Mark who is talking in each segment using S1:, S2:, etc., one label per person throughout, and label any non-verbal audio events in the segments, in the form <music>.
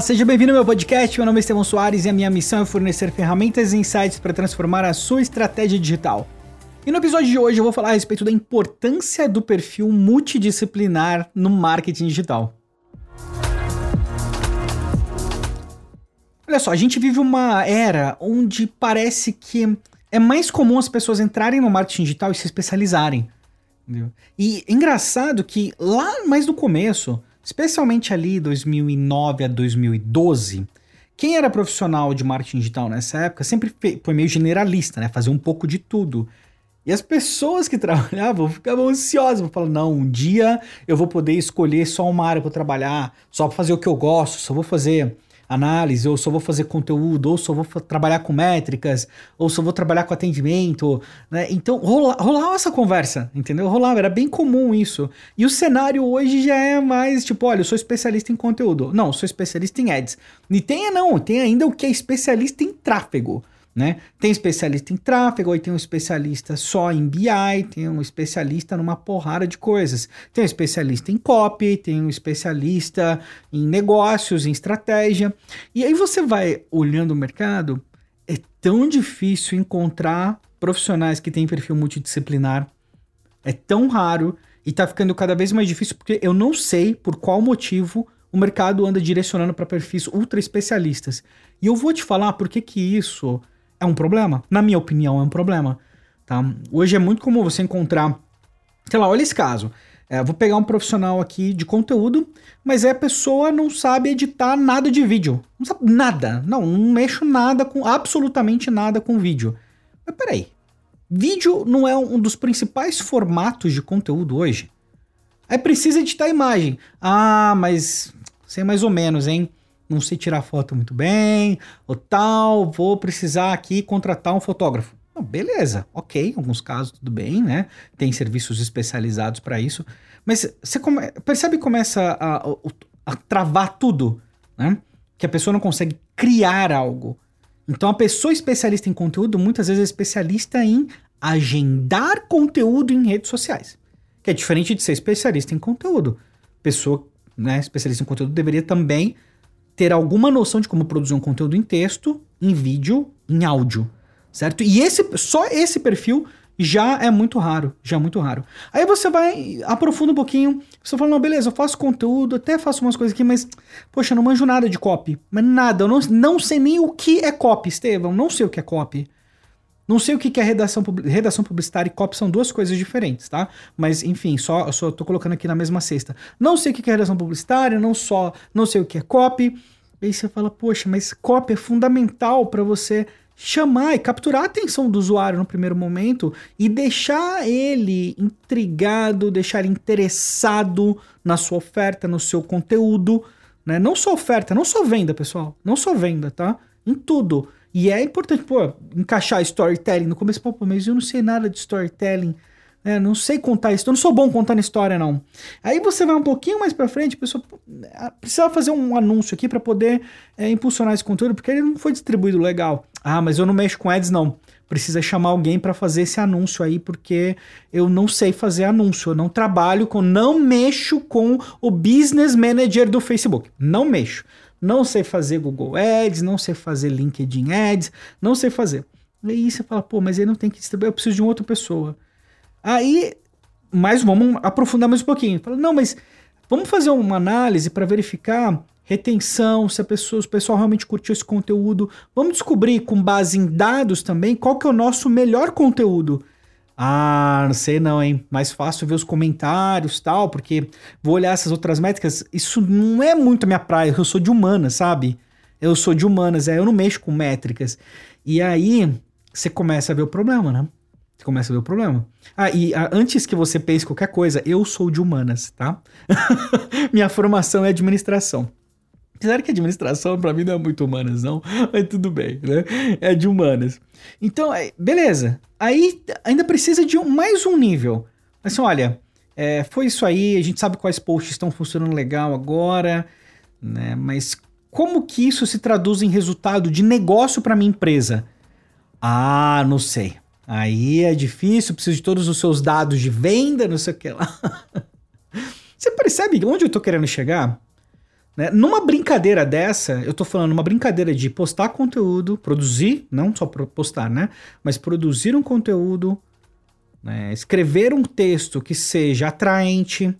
S1: Olá, seja bem-vindo ao meu podcast. Meu nome é Estevão Soares e a minha missão é fornecer ferramentas e insights para transformar a sua estratégia digital. E no episódio de hoje eu vou falar a respeito da importância do perfil multidisciplinar no marketing digital. Olha só, a gente vive uma era onde parece que é mais comum as pessoas entrarem no marketing digital e se especializarem. Entendeu? E é engraçado que lá mais no começo, especialmente ali 2009 a 2012, quem era profissional de marketing digital nessa época sempre foi meio generalista, né? Fazia um pouco de tudo. E as pessoas que <laughs> trabalhavam ficavam ansiosas, falando, não, um dia eu vou poder escolher só uma área para trabalhar, só para fazer o que eu gosto, só vou fazer análise, ou só vou fazer conteúdo, ou só vou trabalhar com métricas, ou só vou trabalhar com atendimento, né? Então rola, rolava essa conversa, entendeu? Rolava, era bem comum isso. E o cenário hoje já é mais tipo, olha, eu sou especialista em conteúdo. Não, sou especialista em ads. E tem não, tem ainda o que é especialista em tráfego né? Tem especialista em tráfego, aí tem um especialista só em BI, tem um especialista numa porrada de coisas. Tem um especialista em copy, tem um especialista em negócios, em estratégia. E aí você vai olhando o mercado, é tão difícil encontrar profissionais que têm perfil multidisciplinar. É tão raro e tá ficando cada vez mais difícil porque eu não sei por qual motivo o mercado anda direcionando para perfis ultra especialistas. E eu vou te falar por que que isso é um problema. Na minha opinião, é um problema. Tá? Hoje é muito comum você encontrar. Sei lá, olha esse caso. É, vou pegar um profissional aqui de conteúdo, mas é a pessoa não sabe editar nada de vídeo. Não sabe nada. Não, não mexo nada com. absolutamente nada com vídeo. Mas peraí. Vídeo não é um dos principais formatos de conteúdo hoje? Aí precisa editar imagem. Ah, mas sei mais ou menos, hein? Não sei tirar foto muito bem, ou tal, vou precisar aqui contratar um fotógrafo. Não, beleza, ok, em alguns casos tudo bem, né? Tem serviços especializados para isso, mas você come, percebe que começa a, a, a travar tudo, né? Que a pessoa não consegue criar algo. Então a pessoa especialista em conteúdo muitas vezes é especialista em agendar conteúdo em redes sociais, que é diferente de ser especialista em conteúdo. Pessoa, né, especialista em conteúdo deveria também ter alguma noção de como produzir um conteúdo em texto, em vídeo, em áudio, certo? E esse só esse perfil já é muito raro, já é muito raro. Aí você vai, aprofunda um pouquinho, você fala, não, beleza, eu faço conteúdo, até faço umas coisas aqui, mas, poxa, eu não manjo nada de copy, mas nada, eu não, não sei nem o que é copy, Estevão, não sei o que é copy. Não sei o que é redação, redação publicitária e copy são duas coisas diferentes, tá? Mas, enfim, só, só tô colocando aqui na mesma cesta. Não sei o que é redação publicitária, não só, não sei o que é copy. Aí você fala, poxa, mas copy é fundamental para você chamar e capturar a atenção do usuário no primeiro momento e deixar ele intrigado, deixar ele interessado na sua oferta, no seu conteúdo, né? Não só oferta, não só venda, pessoal, não só venda, tá? Em tudo. E é importante, pô, encaixar storytelling no começo. Pô, mas eu não sei nada de storytelling. É, não sei contar isso, eu não sou bom contando história, não. Aí você vai um pouquinho mais pra frente, a pessoa precisa fazer um anúncio aqui para poder é, impulsionar esse conteúdo, porque ele não foi distribuído legal. Ah, mas eu não mexo com ads, não. Precisa chamar alguém para fazer esse anúncio aí, porque eu não sei fazer anúncio, eu não trabalho com, não mexo com o business manager do Facebook. Não mexo não sei fazer Google Ads, não sei fazer LinkedIn Ads, não sei fazer. E aí você fala, pô, mas ele não tem que distribuir, eu preciso de uma outra pessoa. Aí, mas vamos aprofundar mais um pouquinho. Fala, não, mas vamos fazer uma análise para verificar retenção, se a pessoa, o pessoal realmente curtiu esse conteúdo. Vamos descobrir com base em dados também qual que é o nosso melhor conteúdo. Ah, não sei não, hein? Mais fácil ver os comentários tal, porque vou olhar essas outras métricas. Isso não é muito a minha praia. Eu sou de humanas, sabe? Eu sou de humanas, é, eu não mexo com métricas. E aí você começa a ver o problema, né? Você começa a ver o problema. Ah, e ah, antes que você pense qualquer coisa, eu sou de humanas, tá? <laughs> Minha formação é administração. Apesar que administração para mim não é muito humanas, não, mas tudo bem, né? É de humanas. Então, beleza. Aí ainda precisa de mais um nível. Assim, olha, é, foi isso aí, a gente sabe quais posts estão funcionando legal agora, né? Mas como que isso se traduz em resultado de negócio para minha empresa? Ah, não sei. Aí é difícil, preciso de todos os seus dados de venda, não sei o que lá. <laughs> Você percebe onde eu tô querendo chegar? Né? Numa brincadeira dessa, eu tô falando uma brincadeira de postar conteúdo, produzir, não só postar, né? Mas produzir um conteúdo, né? escrever um texto que seja atraente,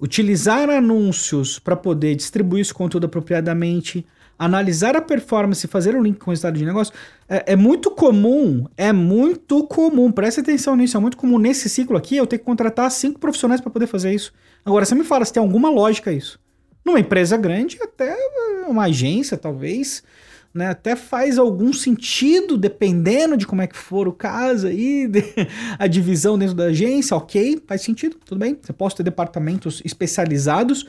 S1: utilizar anúncios para poder distribuir esse conteúdo apropriadamente, analisar a performance e fazer um link com o resultado de negócio, é, é, muito comum, é muito comum, preste atenção nisso, é muito comum nesse ciclo aqui eu ter que contratar cinco profissionais para poder fazer isso. Agora, você me fala se tem alguma lógica isso. Numa empresa grande, até uma agência, talvez, né, até faz algum sentido, dependendo de como é que for o caso aí, <laughs> a divisão dentro da agência, ok, faz sentido, tudo bem. Você pode ter departamentos especializados,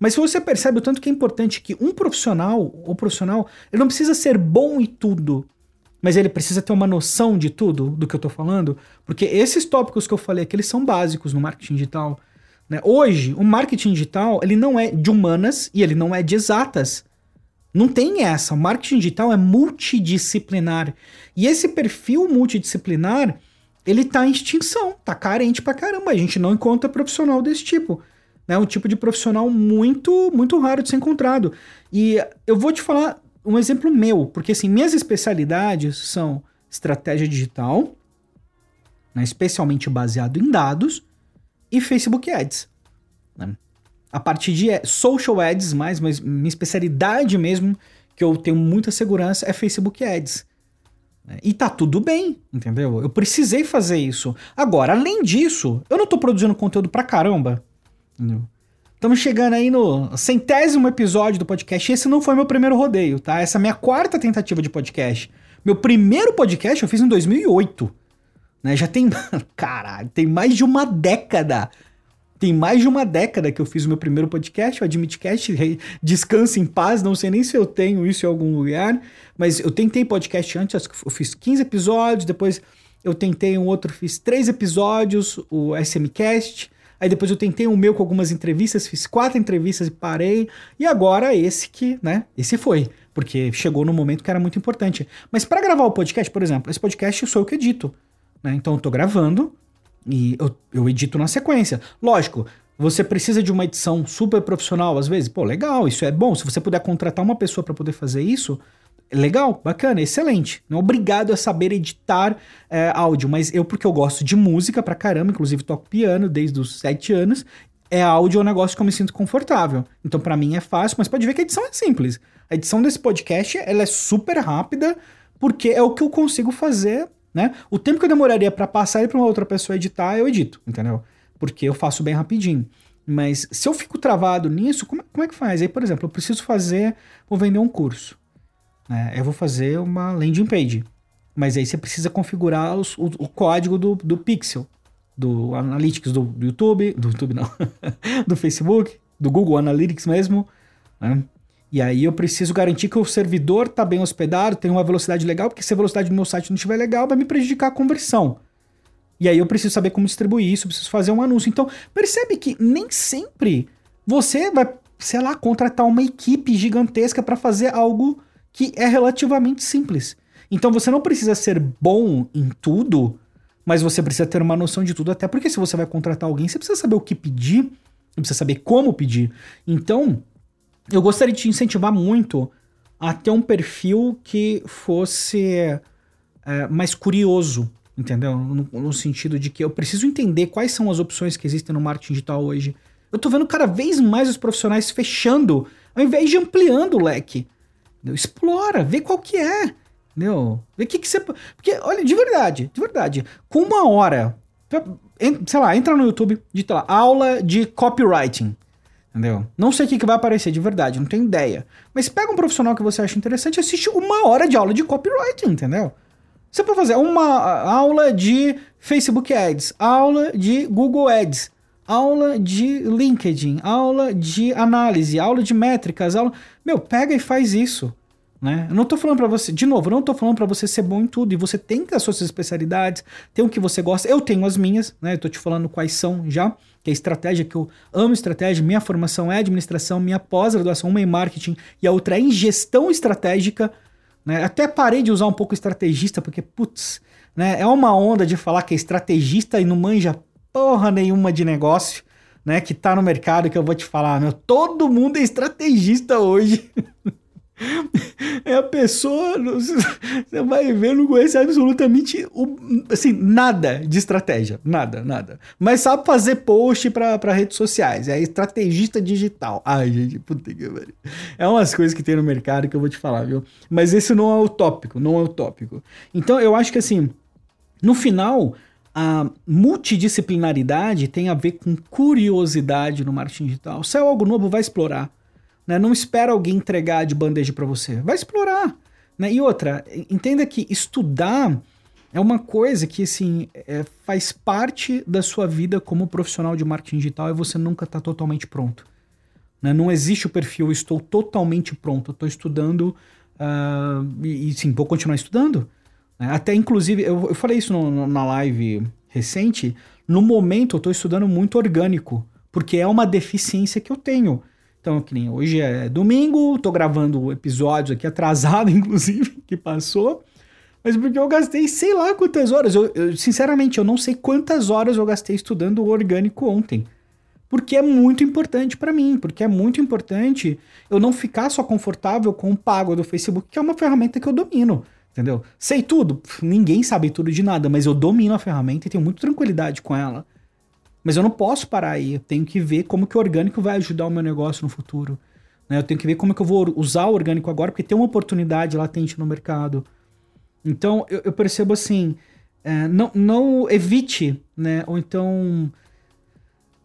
S1: mas se você percebe o tanto que é importante que um profissional, ou profissional, ele não precisa ser bom em tudo, mas ele precisa ter uma noção de tudo do que eu tô falando, porque esses tópicos que eu falei aqui, eles são básicos no marketing digital. Né? Hoje, o marketing digital, ele não é de humanas e ele não é de exatas. Não tem essa. O marketing digital é multidisciplinar. E esse perfil multidisciplinar, ele tá em extinção, tá carente pra caramba. A gente não encontra profissional desse tipo né? Um tipo de profissional muito, muito raro de ser encontrado. E eu vou te falar um exemplo meu, porque assim, minhas especialidades são estratégia digital, né? especialmente baseado em dados, e Facebook Ads. Né? A partir de social ads mais, mas minha especialidade mesmo, que eu tenho muita segurança, é Facebook Ads. Né? E tá tudo bem, entendeu? Eu precisei fazer isso. Agora, além disso, eu não tô produzindo conteúdo pra caramba. Estamos chegando aí no centésimo episódio do podcast. Esse não foi meu primeiro rodeio, tá? Essa é a minha quarta tentativa de podcast. Meu primeiro podcast eu fiz em 2008. Né? Já tem. <laughs> Caralho, tem mais de uma década. Tem mais de uma década que eu fiz o meu primeiro podcast, o Admitcast. <laughs> Descanse em paz, não sei nem se eu tenho isso em algum lugar. Mas eu tentei podcast antes, eu fiz 15 episódios, depois eu tentei um outro, fiz três episódios, o SMCast. Aí depois eu tentei o meu com algumas entrevistas, fiz quatro entrevistas e parei. E agora esse que, né? Esse foi. Porque chegou no momento que era muito importante. Mas para gravar o podcast, por exemplo, esse podcast sou eu que edito. Né? Então eu tô gravando e eu, eu edito na sequência. Lógico, você precisa de uma edição super profissional às vezes? Pô, legal, isso é bom. Se você puder contratar uma pessoa para poder fazer isso, legal, bacana, excelente. Não é obrigado a saber editar é, áudio, mas eu, porque eu gosto de música pra caramba, inclusive toco piano desde os sete anos, é áudio é um negócio que eu me sinto confortável. Então, para mim é fácil, mas pode ver que a edição é simples. A edição desse podcast, ela é super rápida, porque é o que eu consigo fazer, né? O tempo que eu demoraria para passar ele pra uma outra pessoa editar, eu edito, entendeu? Porque eu faço bem rapidinho. Mas se eu fico travado nisso, como, como é que faz? Aí, por exemplo, eu preciso fazer, vou vender um curso. Né? Eu vou fazer uma landing page. Mas aí você precisa configurar os, o, o, código do, do Pixel, do Analytics do, do YouTube, do YouTube não, <laughs> do Facebook, do Google Analytics mesmo. Né? E aí eu preciso garantir que o servidor está bem hospedado, tem uma velocidade legal, porque se a velocidade do meu site não estiver legal, vai me prejudicar a conversão. E aí eu preciso saber como distribuir isso, preciso fazer um anúncio. Então, percebe que nem sempre você vai, sei lá, contratar uma equipe gigantesca para fazer algo que é relativamente simples. Então você não precisa ser bom em tudo, mas você precisa ter uma noção de tudo, até porque se você vai contratar alguém, você precisa saber o que pedir, você precisa saber como pedir. Então, eu gostaria de te incentivar muito a ter um perfil que fosse é, mais curioso, entendeu? No, no, sentido de que eu preciso entender quais são as opções que existem no marketing digital hoje. Eu tô vendo cada vez mais os profissionais fechando, ao invés de ampliando o leque. Entendeu? Explora, vê qual que é. Entendeu? Vê o que, que você. Porque, olha, de verdade, de verdade, com uma hora, sei lá, entra no YouTube, digita lá, aula de copywriting. Entendeu? Não sei o que, que vai aparecer de verdade, não tenho ideia. Mas pega um profissional que você acha interessante e assiste uma hora de aula de copywriting, entendeu? Você pode fazer uma aula de Facebook Ads, aula de Google Ads, aula de LinkedIn, aula de análise, aula de métricas, aula. Meu, pega e faz isso. Né? Eu não tô falando para você, de novo, eu não tô falando para você ser bom em tudo, e você tem as suas especialidades, tem o que você gosta. Eu tenho as minhas, né? Eu tô te falando quais são já, que é estratégia, que eu amo estratégia, minha formação é administração, minha pós-graduação uma em marketing e a outra é em gestão estratégica, né? Até parei de usar um pouco estrategista, porque, putz, né? É uma onda de falar que é estrategista e não manja porra nenhuma de negócio. né, que tá no mercado, que eu vou te falar, meu, todo mundo é estrategista hoje. <laughs> <laughs> É a pessoa, <laughs> você vai ver, não conhece absolutamente assim, nada de estratégia, nada, nada. Mas sabe fazer post para redes sociais, é estrategista digital. <laughs> Ai, gente, puta que pariu. É umas coisas que tem no mercado que eu vou te falar, viu? Mas esse não é o tópico, não é o tópico. Então eu acho que assim, no final, a multidisciplinaridade tem a ver com curiosidade no marketing digital. Se é algo novo, vai explorar. Né? Não espera alguém entregar de bandeja para você. Vai explorar. Né? E outra, entenda que estudar é uma coisa que assim, é, faz parte da sua vida como profissional de marketing digital e você nunca está totalmente pronto. Né? Não existe o perfil estou totalmente pronto, estou estudando uh, e, e, sim, vou continuar estudando. Né? Até inclusive, eu, eu falei isso no, no, na live recente, no momento eu estou estudando muito orgânico, porque é uma deficiência que eu tenho. Então, que nem hoje é domingo, tô gravando episódios aqui atrasado, <laughs> inclusive, que passou. Mas porque eu gastei sei lá quantas horas. Eu, eu, sinceramente, eu não sei quantas horas eu gastei estudando o orgânico ontem. Porque é muito importante para mim, porque é muito importante eu não ficar só confortável com o pago do Facebook, que é uma ferramenta que eu domino, entendeu? Sei tudo, ninguém sabe tudo de nada, mas eu domino a ferramenta e tenho muita tranquilidade com ela. Mas eu não posso parar aí. Eu tenho que ver como que o orgânico vai ajudar o meu negócio no futuro. Né? Eu tenho que ver como que eu vou usar o orgânico agora, porque tem uma oportunidade latente no mercado. Então, eu, eu percebo assim, é, não, não evite, né? Ou então...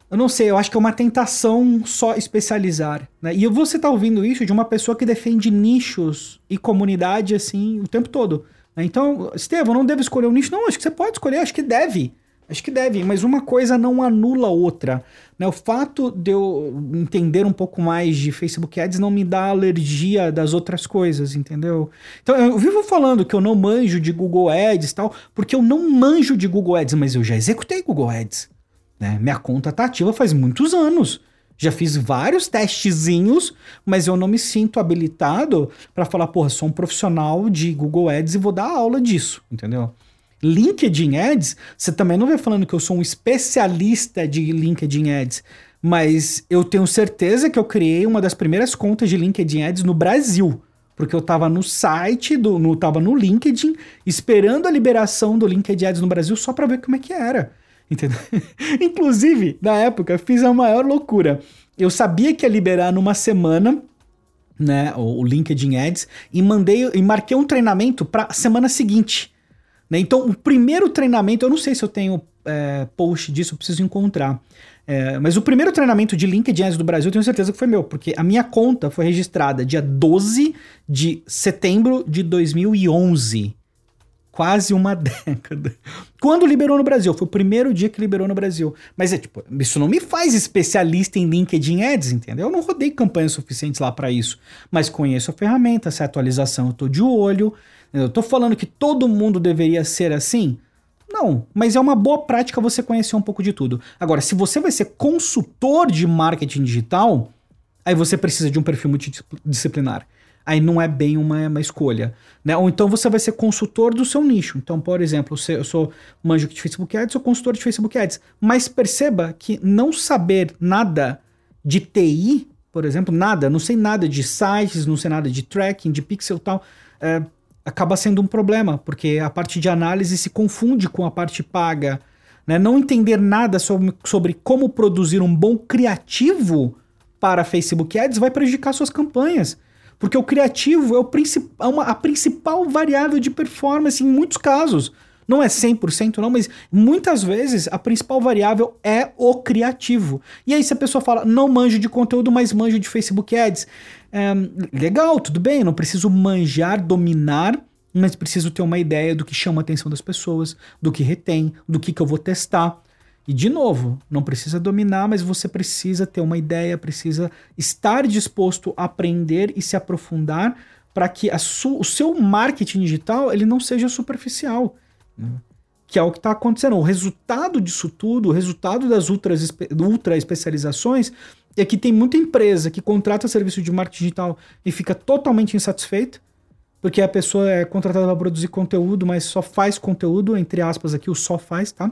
S1: Eu não sei, eu acho que é uma tentação só especializar. Né? E você está ouvindo isso de uma pessoa que defende nichos e comunidade assim o tempo todo. Né? Então, Estevam, não deve escolher um nicho. Não, acho que você pode escolher, acho que deve. Acho que deve, mas uma coisa não anula a outra. Né? O fato de eu entender um pouco mais de Facebook Ads não me dá alergia das outras coisas, entendeu? Então eu vivo falando que eu não manjo de Google Ads e tal, porque eu não manjo de Google Ads, mas eu já executei Google Ads. Né? Minha conta tá ativa faz muitos anos. Já fiz vários testezinhos, mas eu não me sinto habilitado para falar, porra, sou um profissional de Google Ads e vou dar aula disso, entendeu? LinkedIn Ads, você também não vem falando que eu sou um especialista de LinkedIn Ads, mas eu tenho certeza que eu criei uma das primeiras contas de LinkedIn Ads no Brasil. Porque eu estava no site, do, no, tava no LinkedIn, esperando a liberação do LinkedIn Ads no Brasil só para ver como é que era. Entendeu? <laughs> Inclusive, na época, fiz a maior loucura. Eu sabia que ia liberar numa semana, né, o, o LinkedIn Ads, e mandei e marquei um treinamento para semana seguinte. Né? Então, o primeiro treinamento, eu não sei se eu tenho é, post disso, eu preciso encontrar. É, mas o primeiro treinamento de LinkedIn Ads do Brasil, eu tenho certeza que foi meu, porque a minha conta foi registrada dia 12 de setembro de 2011. Quase uma <laughs> década. Quando liberou no Brasil? Foi o primeiro dia que liberou no Brasil. Mas é tipo, isso não me faz especialista em LinkedIn Ads, entendeu? Eu não rodei campanhas suficientes lá para isso. Mas conheço a ferramenta, essa atualização eu tô de olho. Eu tô falando que todo mundo deveria ser assim? Não, mas é uma boa prática você conhecer um pouco de tudo. Agora, se você vai ser consultor de marketing digital, aí você precisa de um perfil multidisciplinar. Aí não é bem uma, uma escolha. Né? Ou então você vai ser consultor do seu nicho. Então, por exemplo, eu sou manjo de Facebook Ads, sou consultor de Facebook Ads. Mas perceba que não saber nada de TI, por exemplo, nada, não sei nada de sites, não sei nada de tracking, de pixel tal, é, acaba sendo um problema, porque a parte de análise se confunde com a parte paga. Né? Não entender nada sobre, sobre como produzir um bom criativo para Facebook Ads vai prejudicar suas campanhas. Porque o criativo é, o princip é uma, a principal variável de performance em muitos casos. Não é 100% não, mas muitas vezes a principal variável é o criativo. E aí se a pessoa fala, não manjo de conteúdo, mas manjo de Facebook Ads. É, legal, tudo bem, não preciso manjar, dominar, mas preciso ter uma ideia do que chama a atenção das pessoas, do que retém, do que, que eu vou testar. E de novo, não precisa dominar, mas você precisa ter uma ideia, precisa estar disposto a aprender e se aprofundar para que o seu marketing digital ele não seja superficial. Que é o que está acontecendo. O resultado disso tudo, o resultado das ultra especializações, é que tem muita empresa que contrata serviço de marketing digital e fica totalmente insatisfeita, porque a pessoa é contratada para produzir conteúdo, mas só faz conteúdo, entre aspas aqui, o só faz, tá?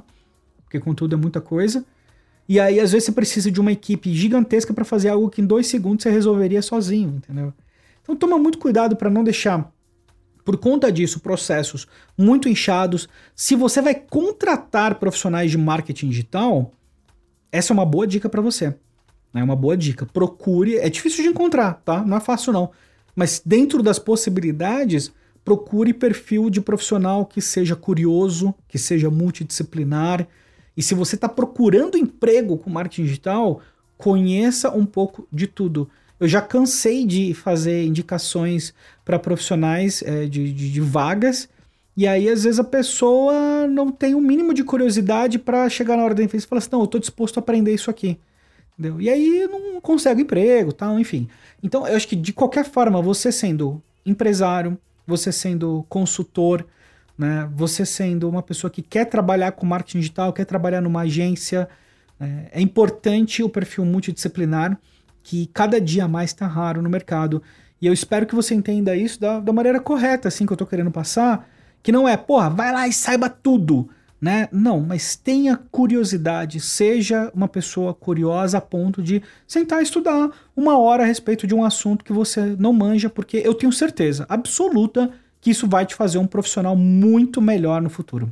S1: Porque conteúdo é muita coisa. E aí, às vezes, você precisa de uma equipe gigantesca para fazer algo que em dois segundos você resolveria sozinho, entendeu? Então, toma muito cuidado para não deixar, por conta disso, processos muito inchados. Se você vai contratar profissionais de marketing digital, essa é uma boa dica para você. É uma boa dica. Procure. É difícil de encontrar, tá? Não é fácil, não. Mas dentro das possibilidades, procure perfil de profissional que seja curioso, que seja multidisciplinar e se você está procurando emprego com marketing digital, conheça um pouco de tudo. Eu já cansei de fazer indicações para profissionais é, de, de, de, vagas, e aí às vezes a pessoa não tem o um mínimo de curiosidade para chegar na hora da entrevista e falar assim: não, eu estou disposto a aprender isso aqui. Entendeu? E aí não consegue emprego, tal, enfim. Então eu acho que de qualquer forma, você sendo empresário, você sendo consultor, né? Você sendo uma pessoa que quer trabalhar com marketing digital, quer trabalhar numa agência, né? é importante o perfil multidisciplinar, que cada dia mais está raro no mercado. E eu espero que você entenda isso da, da maneira correta, assim, que eu estou querendo passar, que não é, porra, vai lá e saiba tudo, né? Não, mas tenha curiosidade, seja uma pessoa curiosa a ponto de sentar e estudar uma hora a respeito de um assunto que você não manja, porque eu tenho certeza absoluta que isso vai te fazer um profissional muito melhor no futuro.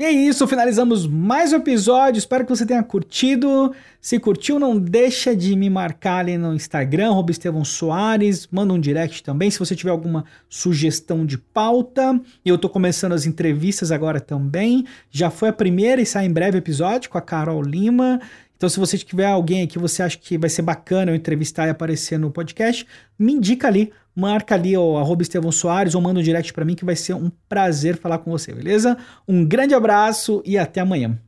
S1: E é isso, finalizamos mais um episódio. Espero que você tenha curtido. Se curtiu, não deixa de me marcar ali no Instagram, Estevão Soares. Manda um direct também se você tiver alguma sugestão de pauta. Eu tô começando as entrevistas agora também. Já foi a primeira e sai em breve episódio com a Carol Lima. Então, se você tiver alguém que você acha que vai ser bacana eu entrevistar e aparecer no podcast, me indica ali, marca ali o arroba Estevão Soares ou manda um direct para mim que vai ser um prazer falar com você, beleza? Um grande abraço e até amanhã.